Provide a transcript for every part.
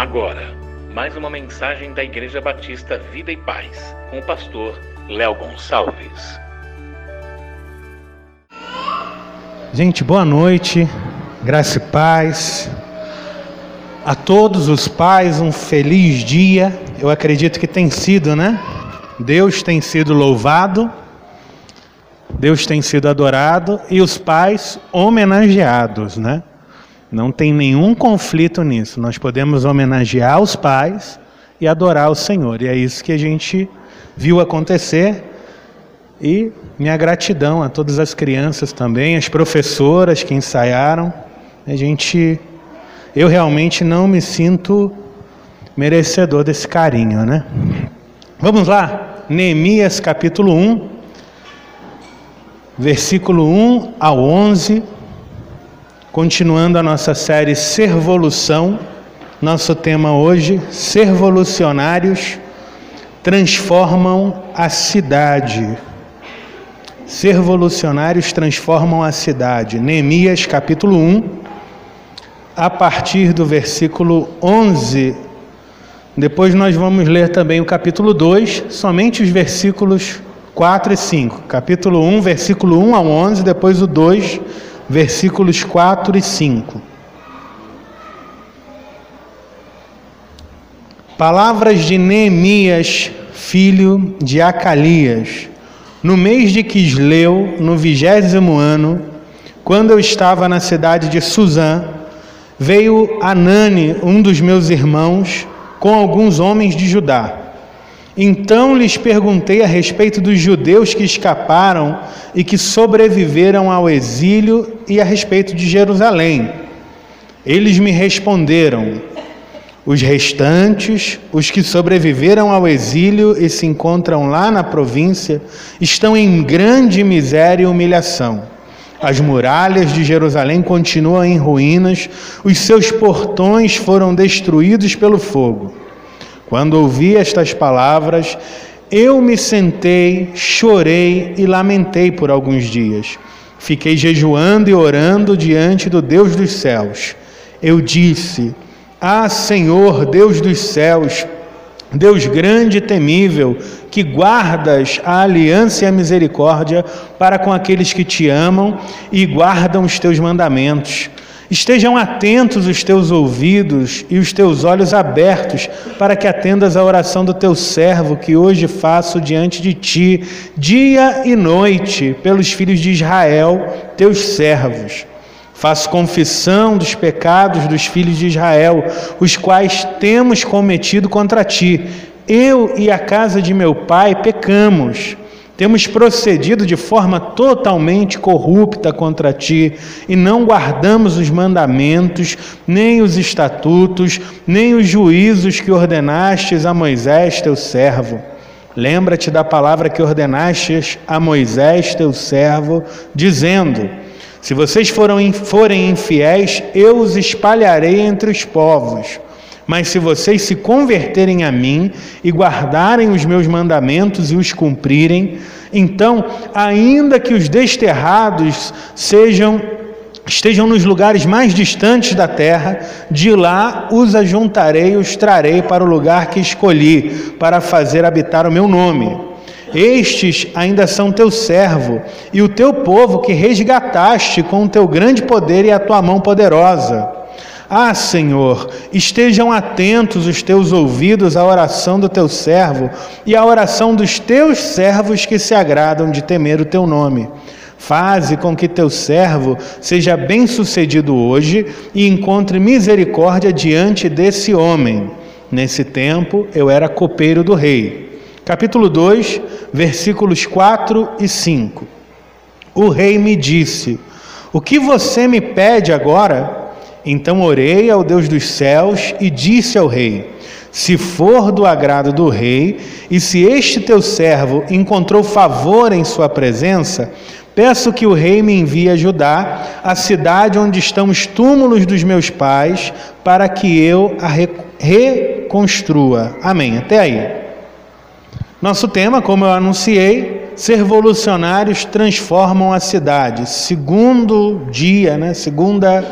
Agora, mais uma mensagem da Igreja Batista Vida e Paz, com o pastor Léo Gonçalves. Gente, boa noite, graça e paz. A todos os pais, um feliz dia. Eu acredito que tem sido, né? Deus tem sido louvado, Deus tem sido adorado e os pais homenageados, né? Não tem nenhum conflito nisso. Nós podemos homenagear os pais e adorar o Senhor. E é isso que a gente viu acontecer. E minha gratidão a todas as crianças também, as professoras que ensaiaram. A gente eu realmente não me sinto merecedor desse carinho, né? Vamos lá, Neemias capítulo 1, versículo 1 ao 11. Continuando a nossa série Servolução, nosso tema hoje, Servolucionários transformam a cidade. Servolucionários transformam a cidade. Neemias capítulo 1, a partir do versículo 11. Depois nós vamos ler também o capítulo 2, somente os versículos 4 e 5. Capítulo 1, versículo 1 ao 11, depois o 2, versículos 4 e 5. Palavras de Neemias, filho de Acalias. No mês de Quisleu, no vigésimo ano, quando eu estava na cidade de Suzã, veio Anani, um dos meus irmãos, com alguns homens de Judá. Então lhes perguntei a respeito dos judeus que escaparam e que sobreviveram ao exílio e a respeito de Jerusalém. Eles me responderam: os restantes, os que sobreviveram ao exílio e se encontram lá na província, estão em grande miséria e humilhação. As muralhas de Jerusalém continuam em ruínas, os seus portões foram destruídos pelo fogo. Quando ouvi estas palavras, eu me sentei, chorei e lamentei por alguns dias. Fiquei jejuando e orando diante do Deus dos céus. Eu disse: Ah, Senhor, Deus dos céus, Deus grande e temível, que guardas a aliança e a misericórdia para com aqueles que te amam e guardam os teus mandamentos. Estejam atentos os teus ouvidos e os teus olhos abertos, para que atendas à oração do teu servo, que hoje faço diante de ti, dia e noite, pelos filhos de Israel, teus servos. Faço confissão dos pecados dos filhos de Israel, os quais temos cometido contra ti. Eu e a casa de meu pai pecamos. Temos procedido de forma totalmente corrupta contra ti e não guardamos os mandamentos, nem os estatutos, nem os juízos que ordenastes a Moisés, teu servo. Lembra-te da palavra que ordenastes a Moisés, teu servo, dizendo: Se vocês forem infiéis, eu os espalharei entre os povos. Mas se vocês se converterem a mim e guardarem os meus mandamentos e os cumprirem, então, ainda que os desterrados sejam estejam nos lugares mais distantes da terra, de lá os ajuntarei e os trarei para o lugar que escolhi para fazer habitar o meu nome. Estes ainda são teu servo e o teu povo que resgataste com o teu grande poder e a tua mão poderosa. Ah, Senhor, estejam atentos os teus ouvidos à oração do teu servo e à oração dos teus servos que se agradam de temer o teu nome. Faze com que teu servo seja bem-sucedido hoje e encontre misericórdia diante desse homem. Nesse tempo eu era copeiro do rei. Capítulo 2, versículos 4 e 5. O rei me disse: O que você me pede agora? Então orei ao Deus dos céus e disse ao rei: Se for do agrado do rei, e se este teu servo encontrou favor em sua presença, peço que o rei me envie a Judá, a cidade onde estão os túmulos dos meus pais, para que eu a reconstrua. Amém. Até aí. Nosso tema, como eu anunciei, ser revolucionários transformam a cidade. Segundo dia, né? Segunda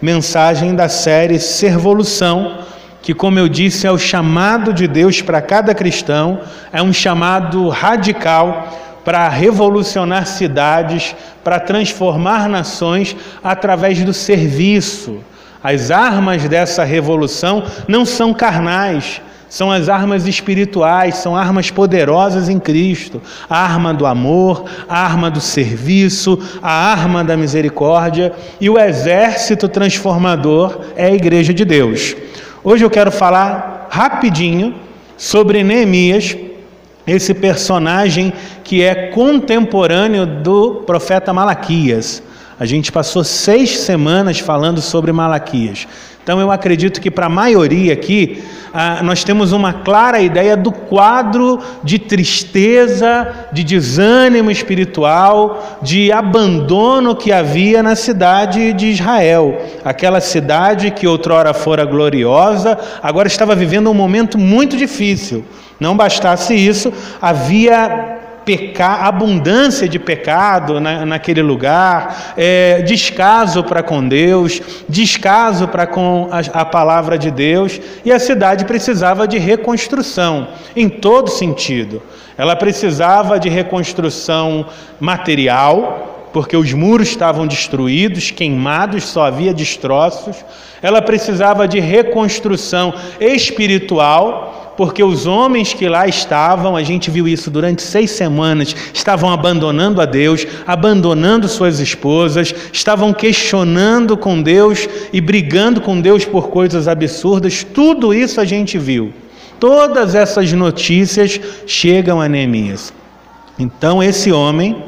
mensagem da série Servolução, que, como eu disse, é o chamado de Deus para cada cristão, é um chamado radical para revolucionar cidades, para transformar nações através do serviço. As armas dessa revolução não são carnais, são as armas espirituais, são armas poderosas em Cristo. A arma do amor, a arma do serviço, a arma da misericórdia e o exército transformador é a igreja de Deus. Hoje eu quero falar rapidinho sobre Neemias, esse personagem que é contemporâneo do profeta Malaquias. A gente passou seis semanas falando sobre Malaquias. Então eu acredito que para a maioria aqui, ah, nós temos uma clara ideia do quadro de tristeza, de desânimo espiritual, de abandono que havia na cidade de Israel. Aquela cidade que outrora fora gloriosa, agora estava vivendo um momento muito difícil. Não bastasse isso, havia peca, abundância de pecado na, naquele lugar, é, descaso para com Deus, descaso para com a, a palavra de Deus, e a cidade precisava de reconstrução, em todo sentido. Ela precisava de reconstrução material, porque os muros estavam destruídos, queimados, só havia destroços. Ela precisava de reconstrução espiritual, porque os homens que lá estavam, a gente viu isso durante seis semanas, estavam abandonando a Deus, abandonando suas esposas, estavam questionando com Deus e brigando com Deus por coisas absurdas. Tudo isso a gente viu. Todas essas notícias chegam a Neemias. Então, esse homem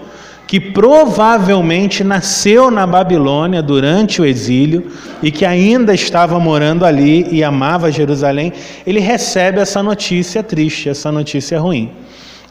que provavelmente nasceu na Babilônia durante o exílio e que ainda estava morando ali e amava Jerusalém, ele recebe essa notícia triste, essa notícia ruim.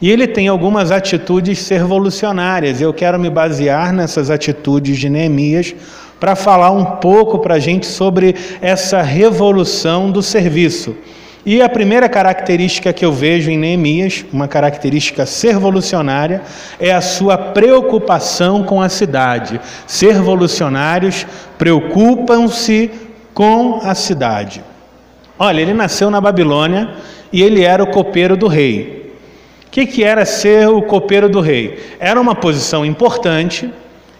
E ele tem algumas atitudes revolucionárias. Eu quero me basear nessas atitudes de Neemias para falar um pouco para a gente sobre essa revolução do serviço. E a primeira característica que eu vejo em Neemias, uma característica servolucionária, é a sua preocupação com a cidade. Servolucionários preocupam-se com a cidade. Olha, ele nasceu na Babilônia e ele era o copeiro do rei. O que, que era ser o copeiro do rei? Era uma posição importante,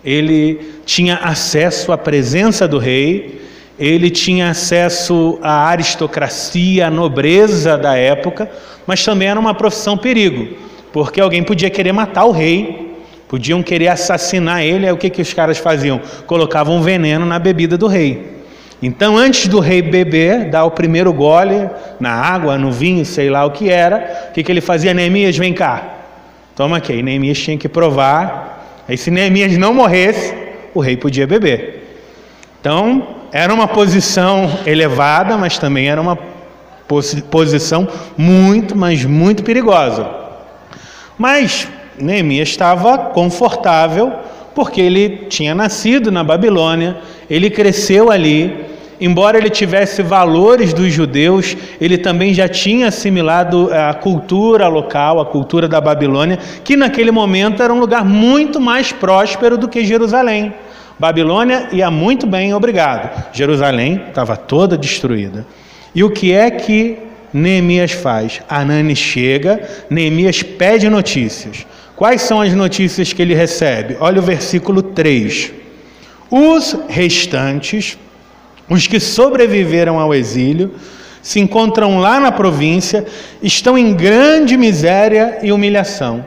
ele tinha acesso à presença do rei, ele tinha acesso à aristocracia, à nobreza da época, mas também era uma profissão perigo, porque alguém podia querer matar o rei, podiam querer assassinar ele, aí o que, que os caras faziam? Colocavam veneno na bebida do rei. Então, antes do rei beber, dar o primeiro gole na água, no vinho, sei lá o que era, o que, que ele fazia? Neemias, vem cá, toma aqui. E Neemias tinha que provar. Aí, se Neemias não morresse, o rei podia beber. Então, era uma posição elevada, mas também era uma posição muito, mas muito perigosa. Mas Neemias estava confortável, porque ele tinha nascido na Babilônia, ele cresceu ali, embora ele tivesse valores dos judeus, ele também já tinha assimilado a cultura local, a cultura da Babilônia, que naquele momento era um lugar muito mais próspero do que Jerusalém. Babilônia ia muito bem, obrigado. Jerusalém estava toda destruída. E o que é que Neemias faz? Anani chega, Neemias pede notícias. Quais são as notícias que ele recebe? Olha o versículo 3. Os restantes, os que sobreviveram ao exílio, se encontram lá na província, estão em grande miséria e humilhação.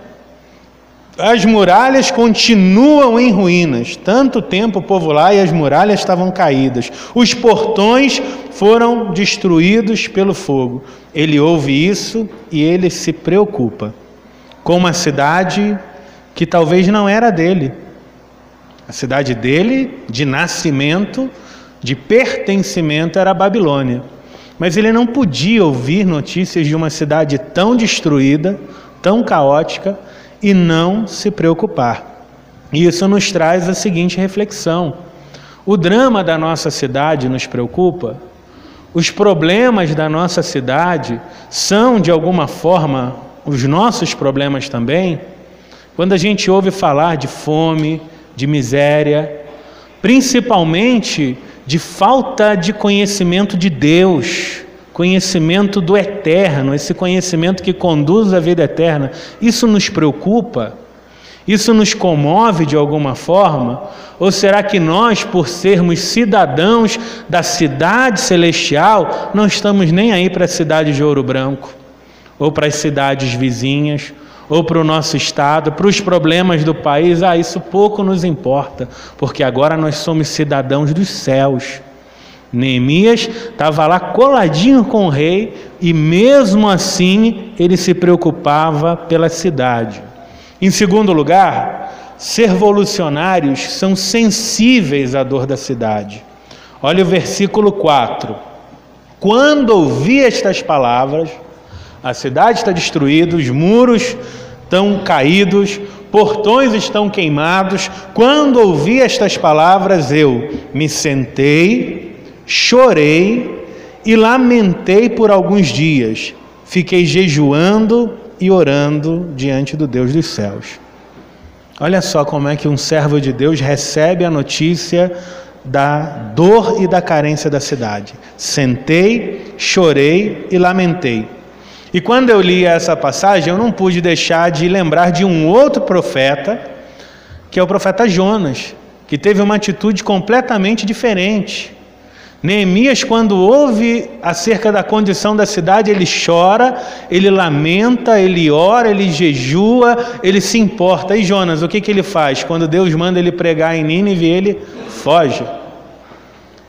As muralhas continuam em ruínas. Tanto tempo o povo lá e as muralhas estavam caídas. Os portões foram destruídos pelo fogo. Ele ouve isso e ele se preocupa com uma cidade que talvez não era dele. A cidade dele, de nascimento, de pertencimento, era a Babilônia. Mas ele não podia ouvir notícias de uma cidade tão destruída, tão caótica e não se preocupar. Isso nos traz a seguinte reflexão: o drama da nossa cidade nos preocupa, os problemas da nossa cidade são, de alguma forma, os nossos problemas também. Quando a gente ouve falar de fome, de miséria, principalmente de falta de conhecimento de Deus, conhecimento do eterno, esse conhecimento que conduz à vida eterna. Isso nos preocupa? Isso nos comove de alguma forma? Ou será que nós, por sermos cidadãos da cidade celestial, não estamos nem aí para a cidade de Ouro Branco, ou para as cidades vizinhas, ou para o nosso estado, para os problemas do país? Ah, isso pouco nos importa, porque agora nós somos cidadãos dos céus. Neemias estava lá coladinho com o rei e, mesmo assim, ele se preocupava pela cidade. Em segundo lugar, ser revolucionários são sensíveis à dor da cidade. Olha o versículo 4. Quando ouvi estas palavras, a cidade está destruída, os muros estão caídos, portões estão queimados. Quando ouvi estas palavras, eu me sentei, chorei e lamentei por alguns dias. Fiquei jejuando e orando diante do Deus dos céus. Olha só como é que um servo de Deus recebe a notícia da dor e da carência da cidade. Sentei, chorei e lamentei. E quando eu li essa passagem, eu não pude deixar de lembrar de um outro profeta, que é o profeta Jonas, que teve uma atitude completamente diferente. Neemias, quando ouve acerca da condição da cidade, ele chora, ele lamenta, ele ora, ele jejua, ele se importa. E Jonas, o que, que ele faz? Quando Deus manda ele pregar em Nínive, ele foge.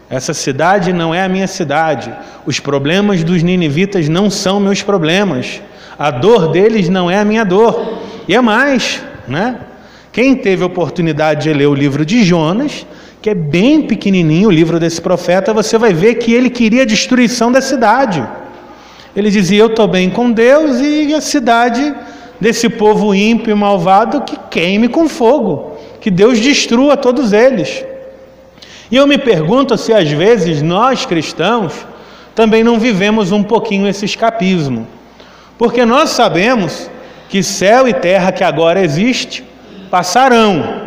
Essa cidade não é a minha cidade. Os problemas dos ninivitas não são meus problemas. A dor deles não é a minha dor. E é mais, né? Quem teve oportunidade de ler o livro de Jonas, que é bem pequenininho o livro desse profeta, você vai ver que ele queria a destruição da cidade. Ele dizia: Eu estou bem com Deus e a cidade desse povo ímpio e malvado que queime com fogo, que Deus destrua todos eles. E eu me pergunto se às vezes nós cristãos também não vivemos um pouquinho esse escapismo, porque nós sabemos que céu e terra que agora existe passarão,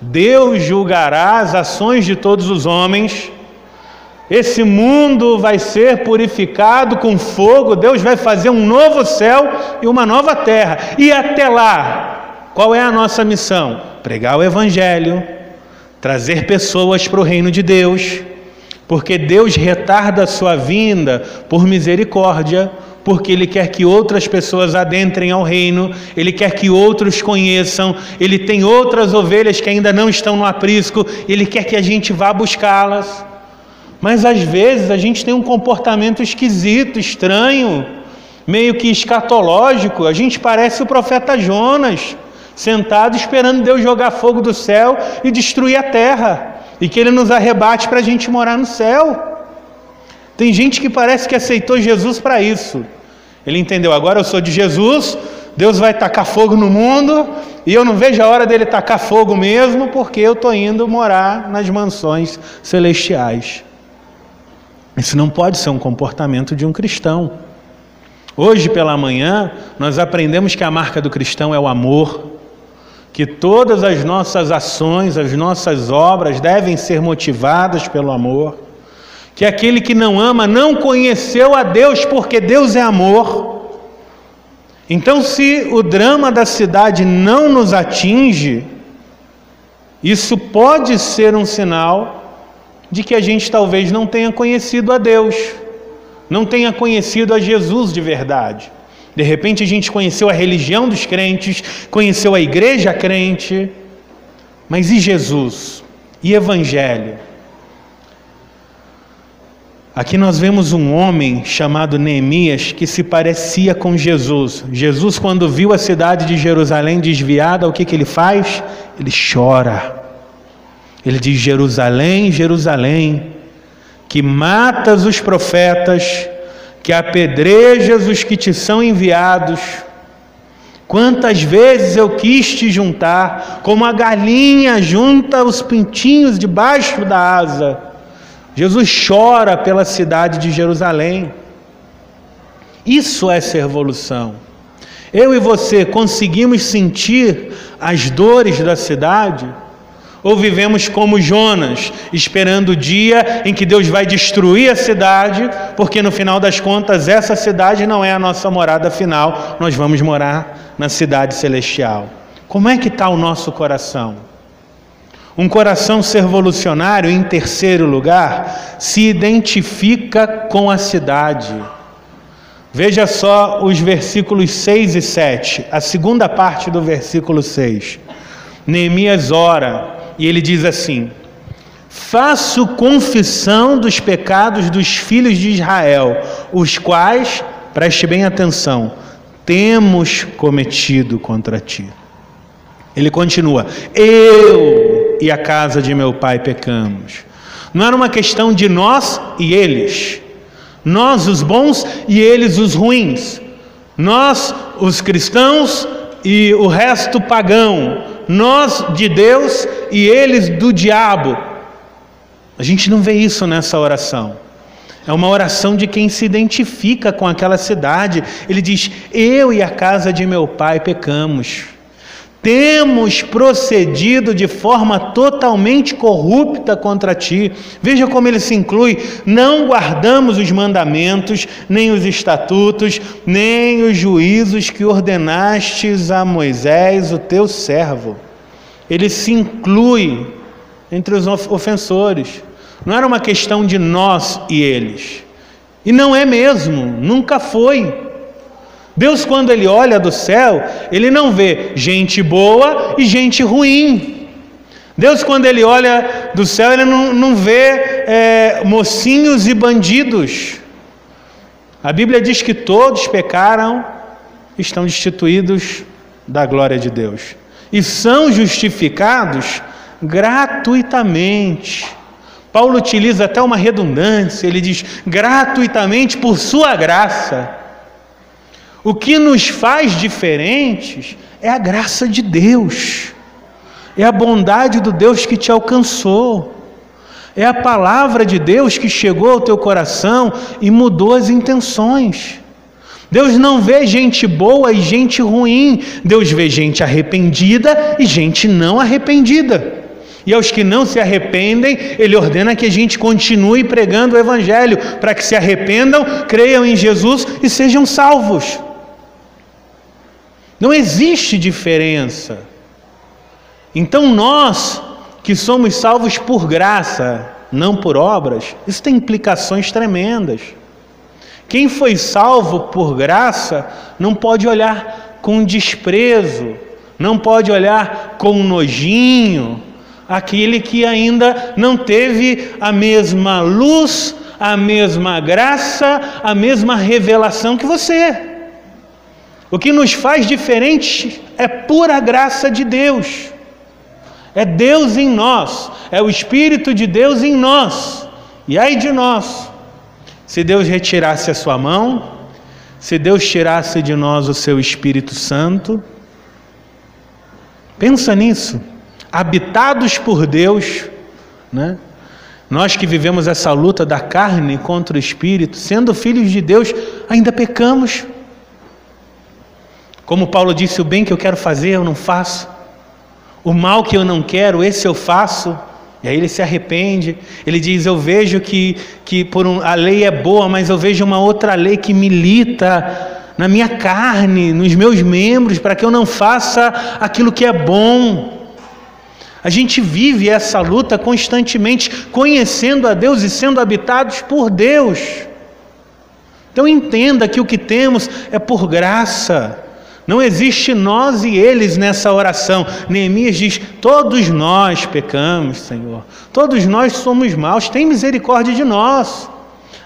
Deus julgará as ações de todos os homens. Esse mundo vai ser purificado com fogo, Deus vai fazer um novo céu e uma nova terra. E até lá, qual é a nossa missão? Pregar o Evangelho, trazer pessoas para o reino de Deus, porque Deus retarda a sua vinda por misericórdia, porque Ele quer que outras pessoas adentrem ao reino, Ele quer que outros conheçam, Ele tem outras ovelhas que ainda não estão no aprisco, Ele quer que a gente vá buscá-las. Mas às vezes a gente tem um comportamento esquisito, estranho, meio que escatológico, a gente parece o profeta Jonas, sentado esperando Deus jogar fogo do céu e destruir a terra, e que Ele nos arrebate para a gente morar no céu. Tem gente que parece que aceitou Jesus para isso. Ele entendeu, agora eu sou de Jesus, Deus vai tacar fogo no mundo, e eu não vejo a hora dele tacar fogo mesmo, porque eu estou indo morar nas mansões celestiais. Isso não pode ser um comportamento de um cristão. Hoje pela manhã, nós aprendemos que a marca do cristão é o amor, que todas as nossas ações, as nossas obras devem ser motivadas pelo amor que aquele que não ama não conheceu a Deus, porque Deus é amor. Então, se o drama da cidade não nos atinge, isso pode ser um sinal de que a gente talvez não tenha conhecido a Deus, não tenha conhecido a Jesus de verdade. De repente a gente conheceu a religião dos crentes, conheceu a igreja crente, mas e Jesus? E Evangelho? Aqui nós vemos um homem chamado Neemias que se parecia com Jesus. Jesus, quando viu a cidade de Jerusalém desviada, o que, que ele faz? Ele chora. Ele diz: Jerusalém, Jerusalém, que matas os profetas, que apedrejas os que te são enviados. Quantas vezes eu quis te juntar, como a galinha junta os pintinhos debaixo da asa Jesus chora pela cidade de Jerusalém. Isso é ser revolução. Eu e você conseguimos sentir as dores da cidade, Ou vivemos como Jonas, esperando o dia em que Deus vai destruir a cidade, porque no final das contas essa cidade não é a nossa morada final, nós vamos morar na cidade celestial. Como é que está o nosso coração? Um coração servolucionário, em terceiro lugar, se identifica com a cidade. Veja só os versículos 6 e 7, a segunda parte do versículo 6. Neemias ora e ele diz assim: Faço confissão dos pecados dos filhos de Israel, os quais, preste bem atenção, temos cometido contra ti. Ele continua: Eu e a casa de meu pai pecamos. Não era uma questão de nós e eles, nós os bons e eles os ruins, nós os cristãos e o resto pagão, nós de Deus e eles do diabo. A gente não vê isso nessa oração. É uma oração de quem se identifica com aquela cidade. Ele diz: Eu e a casa de meu pai pecamos. Temos procedido de forma totalmente corrupta contra ti. Veja como ele se inclui: não guardamos os mandamentos, nem os estatutos, nem os juízos que ordenastes a Moisés, o teu servo. Ele se inclui entre os ofensores. Não era uma questão de nós e eles. E não é mesmo, nunca foi. Deus, quando Ele olha do céu, Ele não vê gente boa e gente ruim. Deus, quando Ele olha do céu, Ele não, não vê é, mocinhos e bandidos. A Bíblia diz que todos pecaram, estão destituídos da glória de Deus e são justificados gratuitamente. Paulo utiliza até uma redundância, ele diz: gratuitamente por sua graça. O que nos faz diferentes é a graça de Deus, é a bondade do Deus que te alcançou, é a palavra de Deus que chegou ao teu coração e mudou as intenções. Deus não vê gente boa e gente ruim, Deus vê gente arrependida e gente não arrependida. E aos que não se arrependem, Ele ordena que a gente continue pregando o Evangelho, para que se arrependam, creiam em Jesus e sejam salvos. Não existe diferença. Então nós, que somos salvos por graça, não por obras, isso tem implicações tremendas. Quem foi salvo por graça não pode olhar com desprezo, não pode olhar com nojinho aquele que ainda não teve a mesma luz, a mesma graça, a mesma revelação que você. O que nos faz diferente é pura graça de Deus. É Deus em nós, é o Espírito de Deus em nós. E ai de nós, se Deus retirasse a sua mão, se Deus tirasse de nós o seu Espírito Santo, pensa nisso. Habitados por Deus, né? Nós que vivemos essa luta da carne contra o espírito, sendo filhos de Deus, ainda pecamos. Como Paulo disse: o bem que eu quero fazer eu não faço, o mal que eu não quero, esse eu faço. E aí ele se arrepende, ele diz: Eu vejo que, que por um, a lei é boa, mas eu vejo uma outra lei que milita na minha carne, nos meus membros, para que eu não faça aquilo que é bom. A gente vive essa luta constantemente, conhecendo a Deus e sendo habitados por Deus. Então entenda que o que temos é por graça. Não existe nós e eles nessa oração. Neemias diz: Todos nós pecamos, Senhor. Todos nós somos maus. Tem misericórdia de nós.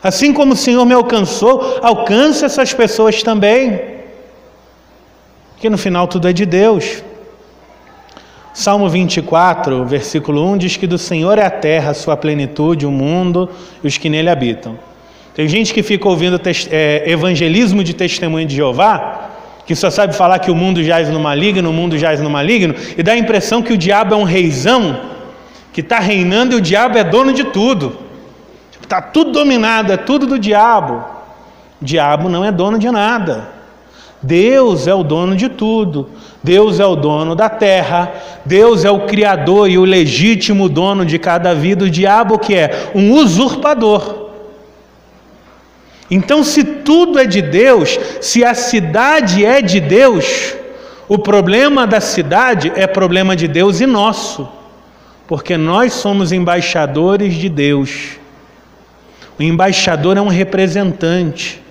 Assim como o Senhor me alcançou, alcance essas pessoas também. Que no final tudo é de Deus. Salmo 24, versículo 1 diz que do Senhor é a terra, a sua plenitude, o mundo e os que nele habitam. Tem gente que fica ouvindo é, evangelismo de testemunho de Jeová que só sabe falar que o mundo jaz no maligno, o mundo jaz no maligno, e dá a impressão que o diabo é um reizão que está reinando e o diabo é dono de tudo. Está tudo dominado, é tudo do diabo. O diabo não é dono de nada. Deus é o dono de tudo. Deus é o dono da terra. Deus é o criador e o legítimo dono de cada vida. O diabo que é um usurpador. Então, se tudo é de Deus, se a cidade é de Deus, o problema da cidade é problema de Deus e nosso, porque nós somos embaixadores de Deus. O embaixador é um representante.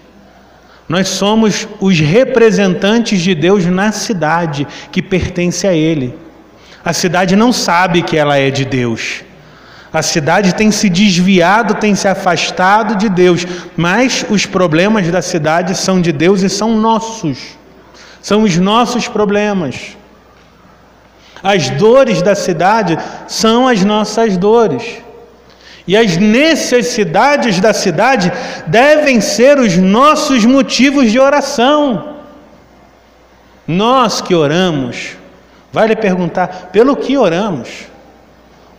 Nós somos os representantes de Deus na cidade que pertence a Ele. A cidade não sabe que ela é de Deus. A cidade tem se desviado, tem se afastado de Deus, mas os problemas da cidade são de Deus e são nossos. São os nossos problemas. As dores da cidade são as nossas dores. E as necessidades da cidade devem ser os nossos motivos de oração. Nós que oramos, vai lhe perguntar pelo que oramos.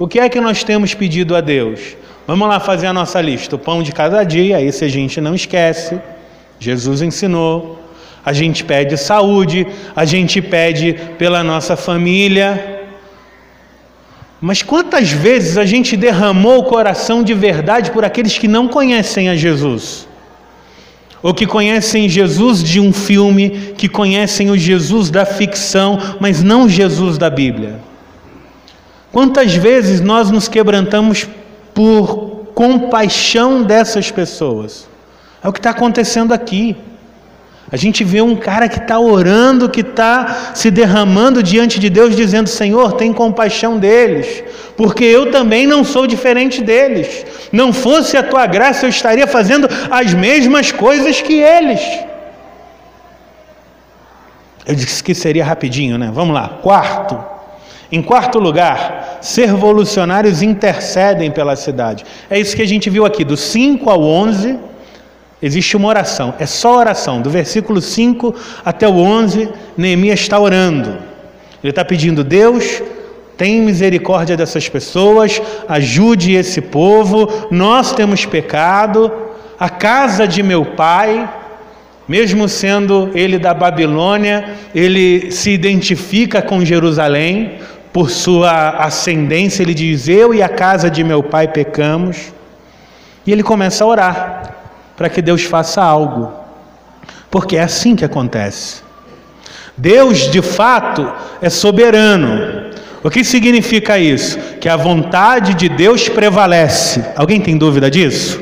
O que é que nós temos pedido a Deus? Vamos lá fazer a nossa lista. O pão de cada dia, esse a gente não esquece. Jesus ensinou. A gente pede saúde, a gente pede pela nossa família, mas quantas vezes a gente derramou o coração de verdade por aqueles que não conhecem a Jesus? Ou que conhecem Jesus de um filme, que conhecem o Jesus da ficção, mas não Jesus da Bíblia? Quantas vezes nós nos quebrantamos por compaixão dessas pessoas? É o que está acontecendo aqui. A gente vê um cara que está orando, que está se derramando diante de Deus, dizendo: Senhor, tem compaixão deles, porque eu também não sou diferente deles. Não fosse a tua graça, eu estaria fazendo as mesmas coisas que eles. Eu disse que seria rapidinho, né? Vamos lá. Quarto. Em quarto lugar, ser revolucionários intercedem pela cidade. É isso que a gente viu aqui, do 5 ao 11 Existe uma oração, é só oração. Do versículo 5 até o 11, Neemias está orando. Ele está pedindo, Deus, tem misericórdia dessas pessoas, ajude esse povo, nós temos pecado, a casa de meu pai, mesmo sendo ele da Babilônia, ele se identifica com Jerusalém, por sua ascendência, ele diz: Eu e a casa de meu pai pecamos. E ele começa a orar para que Deus faça algo. Porque é assim que acontece. Deus, de fato, é soberano. O que significa isso? Que a vontade de Deus prevalece. Alguém tem dúvida disso?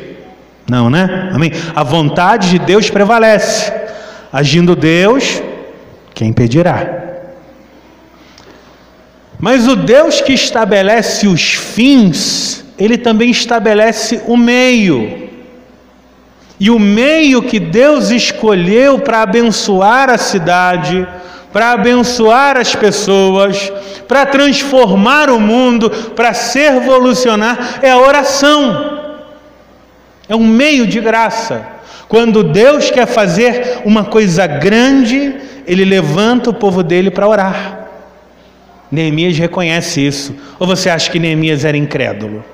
Não, né? Amém? A vontade de Deus prevalece. Agindo Deus, quem impedirá? Mas o Deus que estabelece os fins, ele também estabelece o meio. E o meio que Deus escolheu para abençoar a cidade, para abençoar as pessoas, para transformar o mundo, para se revolucionar, é a oração. É um meio de graça. Quando Deus quer fazer uma coisa grande, Ele levanta o povo dele para orar. Neemias reconhece isso. Ou você acha que Neemias era incrédulo?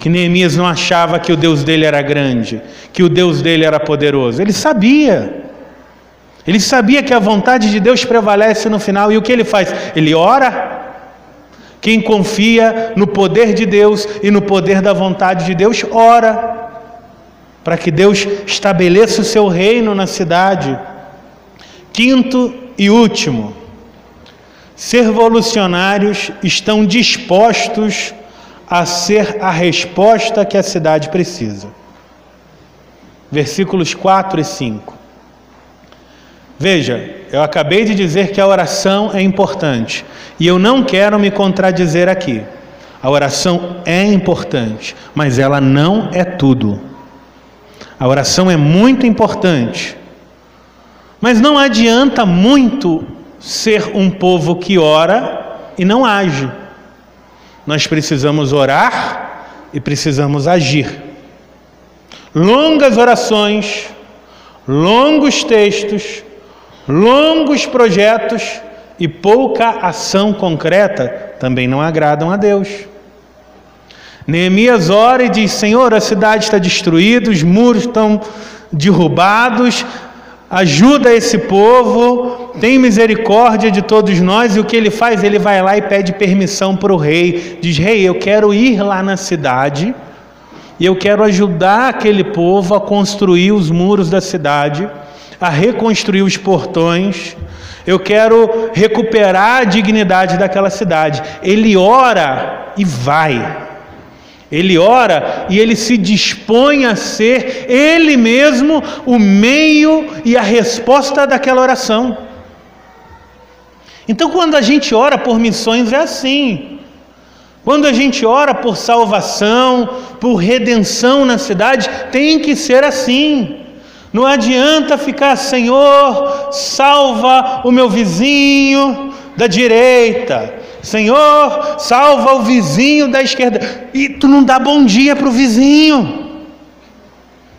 que Neemias não achava que o Deus dele era grande, que o Deus dele era poderoso. Ele sabia. Ele sabia que a vontade de Deus prevalece no final. E o que ele faz? Ele ora. Quem confia no poder de Deus e no poder da vontade de Deus, ora. Para que Deus estabeleça o seu reino na cidade. Quinto e último. Ser revolucionários estão dispostos a ser a resposta que a cidade precisa. Versículos 4 e 5. Veja, eu acabei de dizer que a oração é importante e eu não quero me contradizer aqui. A oração é importante, mas ela não é tudo. A oração é muito importante, mas não adianta muito ser um povo que ora e não age. Nós precisamos orar e precisamos agir. Longas orações, longos textos, longos projetos e pouca ação concreta também não agradam a Deus. Neemias ora e diz: Senhor, a cidade está destruída, os muros estão derrubados, ajuda esse povo, tem misericórdia de todos nós, e o que ele faz? Ele vai lá e pede permissão para o rei. Diz: Rei, eu quero ir lá na cidade e eu quero ajudar aquele povo a construir os muros da cidade, a reconstruir os portões. Eu quero recuperar a dignidade daquela cidade. Ele ora e vai. Ele ora e ele se dispõe a ser ele mesmo o meio e a resposta daquela oração. Então, quando a gente ora por missões, é assim. Quando a gente ora por salvação, por redenção na cidade, tem que ser assim. Não adianta ficar, Senhor, salva o meu vizinho da direita, Senhor, salva o vizinho da esquerda. E tu não dá bom dia para o vizinho.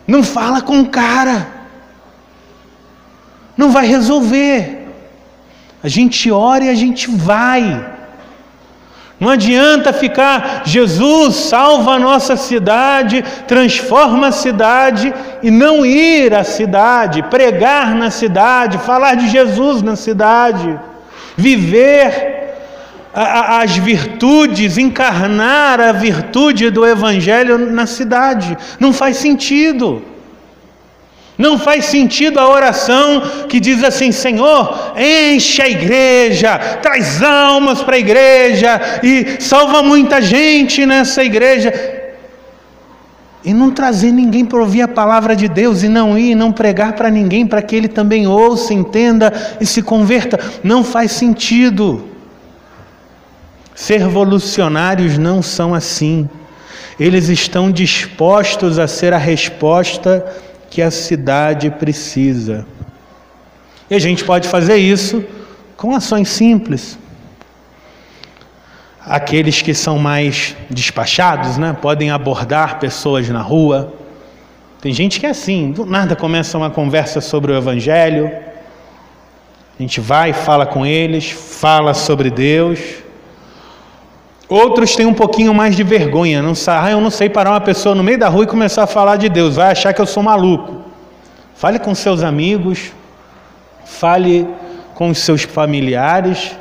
Não fala com o cara. Não vai resolver. A gente ora e a gente vai. Não adianta ficar, Jesus salva a nossa cidade, transforma a cidade e não ir à cidade, pregar na cidade, falar de Jesus na cidade, viver as virtudes, encarnar a virtude do Evangelho na cidade. Não faz sentido. Não faz sentido a oração que diz assim: Senhor, enche a igreja, traz almas para a igreja e salva muita gente nessa igreja. E não trazer ninguém para ouvir a palavra de Deus, e não ir, não pregar para ninguém, para que ele também ouça, entenda e se converta. Não faz sentido. Ser revolucionários não são assim. Eles estão dispostos a ser a resposta que a cidade precisa. E a gente pode fazer isso com ações simples. Aqueles que são mais despachados, né, podem abordar pessoas na rua. Tem gente que é assim, do nada começa uma conversa sobre o Evangelho. A gente vai, fala com eles, fala sobre Deus. Outros têm um pouquinho mais de vergonha, não sabe, ah, eu não sei parar uma pessoa no meio da rua e começar a falar de Deus, vai achar que eu sou maluco. Fale com seus amigos, fale com seus familiares.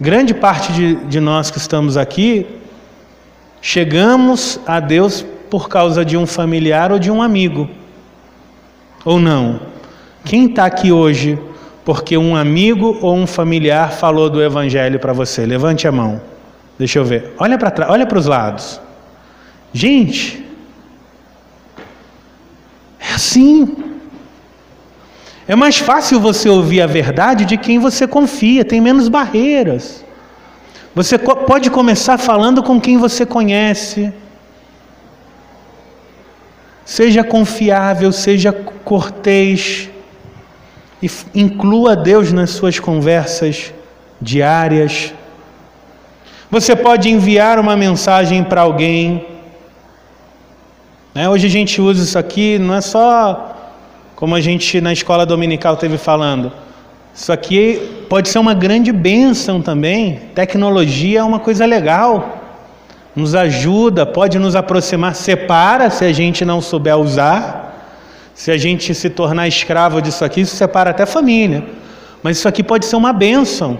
Grande parte de, de nós que estamos aqui chegamos a Deus por causa de um familiar ou de um amigo. Ou não? Quem está aqui hoje porque um amigo ou um familiar falou do evangelho para você. Levante a mão. Deixa eu ver. Olha para trás, olha para os lados. Gente, é assim. É mais fácil você ouvir a verdade de quem você confia, tem menos barreiras. Você pode começar falando com quem você conhece. Seja confiável, seja cortês e inclua Deus nas suas conversas diárias. Você pode enviar uma mensagem para alguém. Né? Hoje a gente usa isso aqui, não é só como a gente na escola dominical teve falando. Isso aqui pode ser uma grande bênção também. Tecnologia é uma coisa legal, nos ajuda, pode nos aproximar, separa se a gente não souber usar. Se a gente se tornar escravo disso aqui, isso separa até família. Mas isso aqui pode ser uma bênção.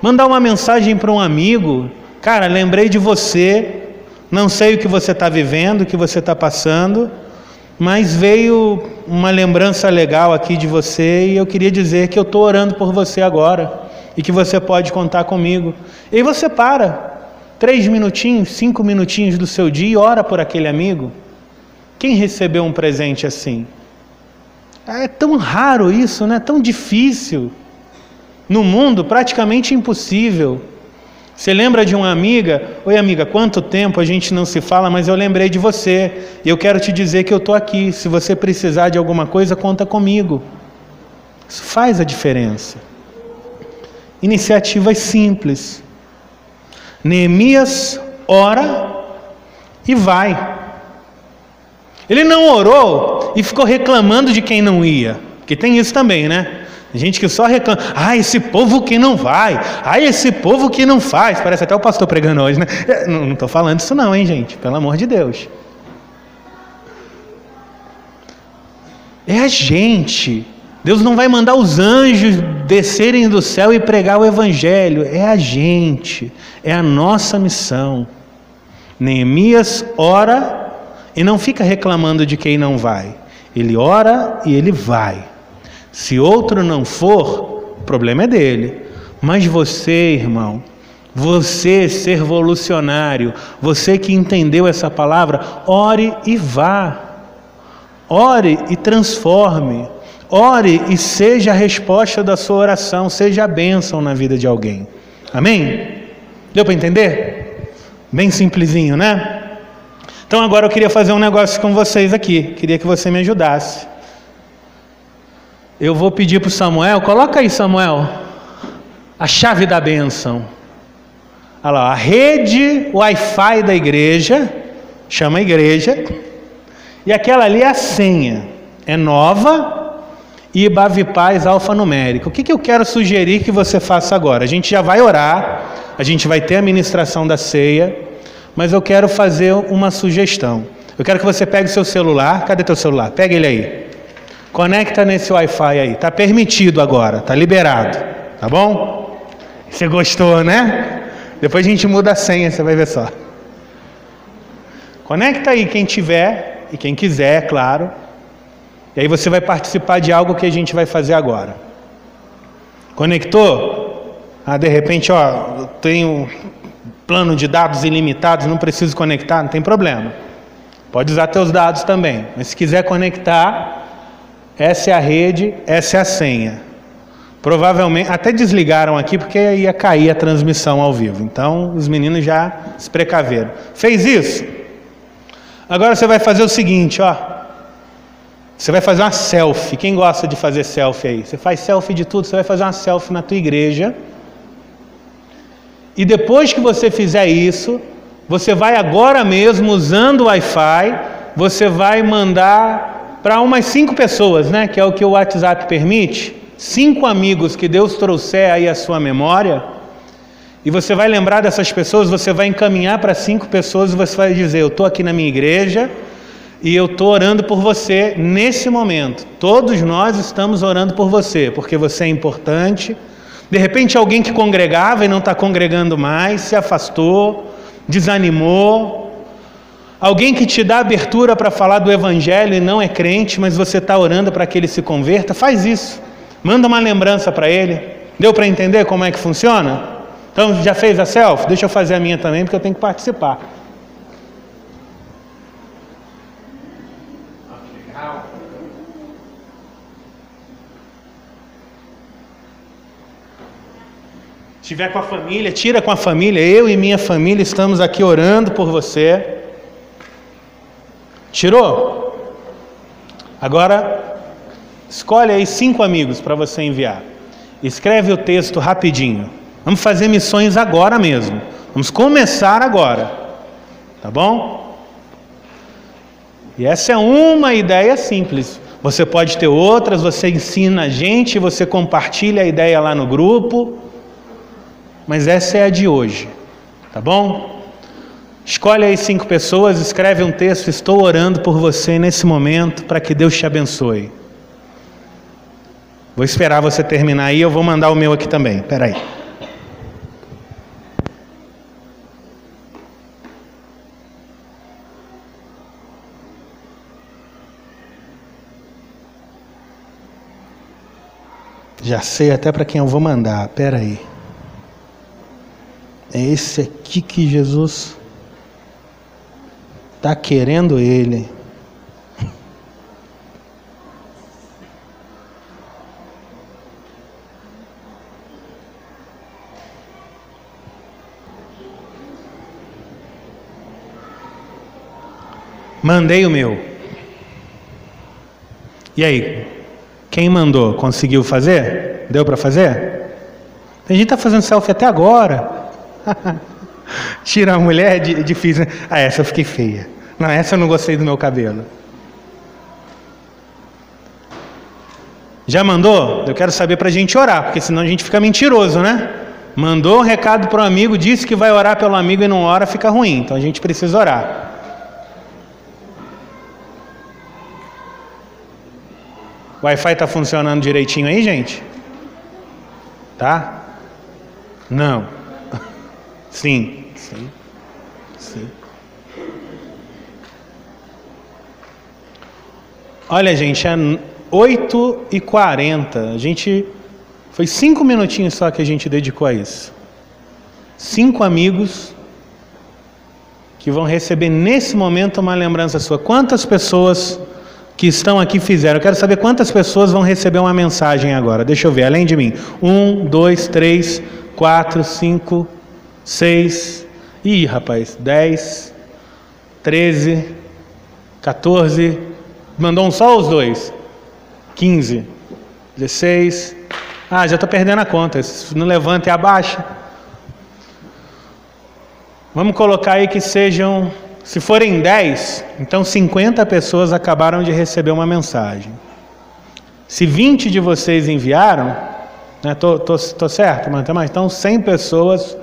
Mandar uma mensagem para um amigo, cara, lembrei de você, não sei o que você está vivendo, o que você está passando, mas veio uma lembrança legal aqui de você e eu queria dizer que eu estou orando por você agora e que você pode contar comigo. E aí você para, três minutinhos, cinco minutinhos do seu dia e ora por aquele amigo. Quem recebeu um presente assim? É tão raro isso, né? Tão difícil. No mundo, praticamente impossível. Você lembra de uma amiga? Oi, amiga, quanto tempo a gente não se fala, mas eu lembrei de você. E eu quero te dizer que eu estou aqui. Se você precisar de alguma coisa, conta comigo. Isso faz a diferença. Iniciativas simples. Neemias ora e vai. Ele não orou e ficou reclamando de quem não ia. Porque tem isso também, né? Gente que só reclama, ah, esse povo que não vai, ah, esse povo que não faz. Parece até o pastor pregando hoje, né? É, não estou falando isso, não, hein, gente? Pelo amor de Deus. É a gente. Deus não vai mandar os anjos descerem do céu e pregar o Evangelho. É a gente. É a nossa missão. Neemias ora e não fica reclamando de quem não vai. Ele ora e ele vai. Se outro não for, o problema é dele. Mas você, irmão, você ser revolucionário, você que entendeu essa palavra, ore e vá. Ore e transforme. Ore e seja a resposta da sua oração, seja a bênção na vida de alguém. Amém? Deu para entender? Bem simplesinho, né? Então agora eu queria fazer um negócio com vocês aqui. Queria que você me ajudasse. Eu vou pedir para o Samuel, coloca aí, Samuel, a chave da bênção. Olha lá, a rede Wi-Fi da igreja, chama igreja, e aquela ali é a senha. É nova e Bavipaz alfanumérico. O que, que eu quero sugerir que você faça agora? A gente já vai orar, a gente vai ter a ministração da ceia, mas eu quero fazer uma sugestão. Eu quero que você pegue o seu celular. Cadê teu celular? Pega ele aí. Conecta nesse Wi-Fi aí. Tá permitido agora, tá liberado. Tá bom? Você gostou, né? Depois a gente muda a senha, você vai ver só. Conecta aí quem tiver e quem quiser, claro. E aí você vai participar de algo que a gente vai fazer agora. Conectou? Ah, de repente, ó, eu tenho plano de dados ilimitados, não preciso conectar, não tem problema. Pode usar teus dados também. Mas se quiser conectar, essa é a rede, essa é a senha. Provavelmente, até desligaram aqui porque ia cair a transmissão ao vivo. Então, os meninos já se precaveram. Fez isso? Agora você vai fazer o seguinte, ó. Você vai fazer uma selfie. Quem gosta de fazer selfie aí? Você faz selfie de tudo, você vai fazer uma selfie na tua igreja. E depois que você fizer isso, você vai agora mesmo usando o Wi-Fi, você vai mandar para umas cinco pessoas, né? Que é o que o WhatsApp permite. Cinco amigos que Deus trouxer aí à sua memória. E você vai lembrar dessas pessoas, você vai encaminhar para cinco pessoas e você vai dizer: Eu estou aqui na minha igreja e eu estou orando por você nesse momento. Todos nós estamos orando por você, porque você é importante de repente, alguém que congregava e não está congregando mais, se afastou, desanimou. Alguém que te dá abertura para falar do Evangelho e não é crente, mas você está orando para que ele se converta, faz isso. Manda uma lembrança para ele. Deu para entender como é que funciona? Então, já fez a selfie? Deixa eu fazer a minha também, porque eu tenho que participar. Estiver com a família, tira com a família. Eu e minha família estamos aqui orando por você. Tirou? Agora, escolhe aí cinco amigos para você enviar. Escreve o texto rapidinho. Vamos fazer missões agora mesmo. Vamos começar agora. Tá bom? E essa é uma ideia simples. Você pode ter outras, você ensina a gente, você compartilha a ideia lá no grupo mas essa é a de hoje, tá bom? Escolhe aí cinco pessoas, escreve um texto. Estou orando por você nesse momento para que Deus te abençoe. Vou esperar você terminar aí, eu vou mandar o meu aqui também. Espera aí. Já sei até para quem eu vou mandar. Espera aí. É esse aqui que Jesus está querendo ele. Mandei o meu. E aí? Quem mandou? Conseguiu fazer? Deu para fazer? A gente está fazendo selfie até agora. Tira a mulher, é difícil. Ah, essa eu fiquei feia. Não, essa eu não gostei do meu cabelo. Já mandou? Eu quero saber para a gente orar, porque senão a gente fica mentiroso, né? Mandou um recado para o amigo, disse que vai orar pelo amigo e não ora, fica ruim. Então a gente precisa orar. Wi-Fi está funcionando direitinho aí, gente? Tá? Não. Sim. Sim. Sim. Olha, gente, é 8h40. A gente. Foi cinco minutinhos só que a gente dedicou a isso. Cinco amigos que vão receber nesse momento uma lembrança sua. Quantas pessoas que estão aqui fizeram? Eu quero saber quantas pessoas vão receber uma mensagem agora. Deixa eu ver, além de mim. Um, dois, três, quatro, cinco, seis. Ih, rapaz, dez, treze, 14. Mandou um só os dois? 15, 16. Ah, já estou perdendo a conta. Não levanta e abaixa. Vamos colocar aí que sejam, se forem 10, então 50 pessoas acabaram de receber uma mensagem. Se 20 de vocês enviaram, né, tô, tô, tô certo, mas então 100 pessoas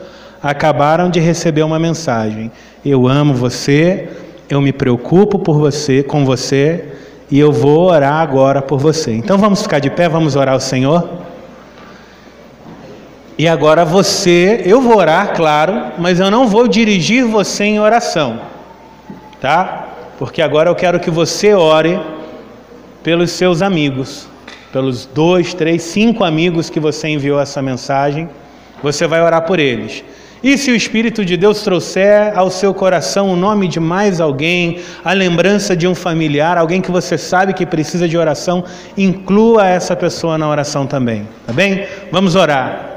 acabaram de receber uma mensagem. Eu amo você, eu me preocupo por você, com você, e eu vou orar agora por você. Então vamos ficar de pé, vamos orar ao Senhor. E agora você, eu vou orar, claro, mas eu não vou dirigir você em oração, tá? Porque agora eu quero que você ore pelos seus amigos, pelos dois, três, cinco amigos que você enviou essa mensagem. Você vai orar por eles. E se o Espírito de Deus trouxer ao seu coração o nome de mais alguém, a lembrança de um familiar, alguém que você sabe que precisa de oração, inclua essa pessoa na oração também, tá bem? Vamos orar.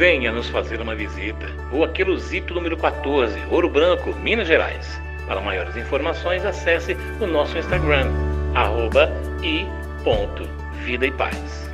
venha nos fazer uma visita. Rua Queluzito, número 14, Ouro Branco, Minas Gerais. Para maiores informações, acesse o nosso Instagram, arroba e ponto, Vida e Paz.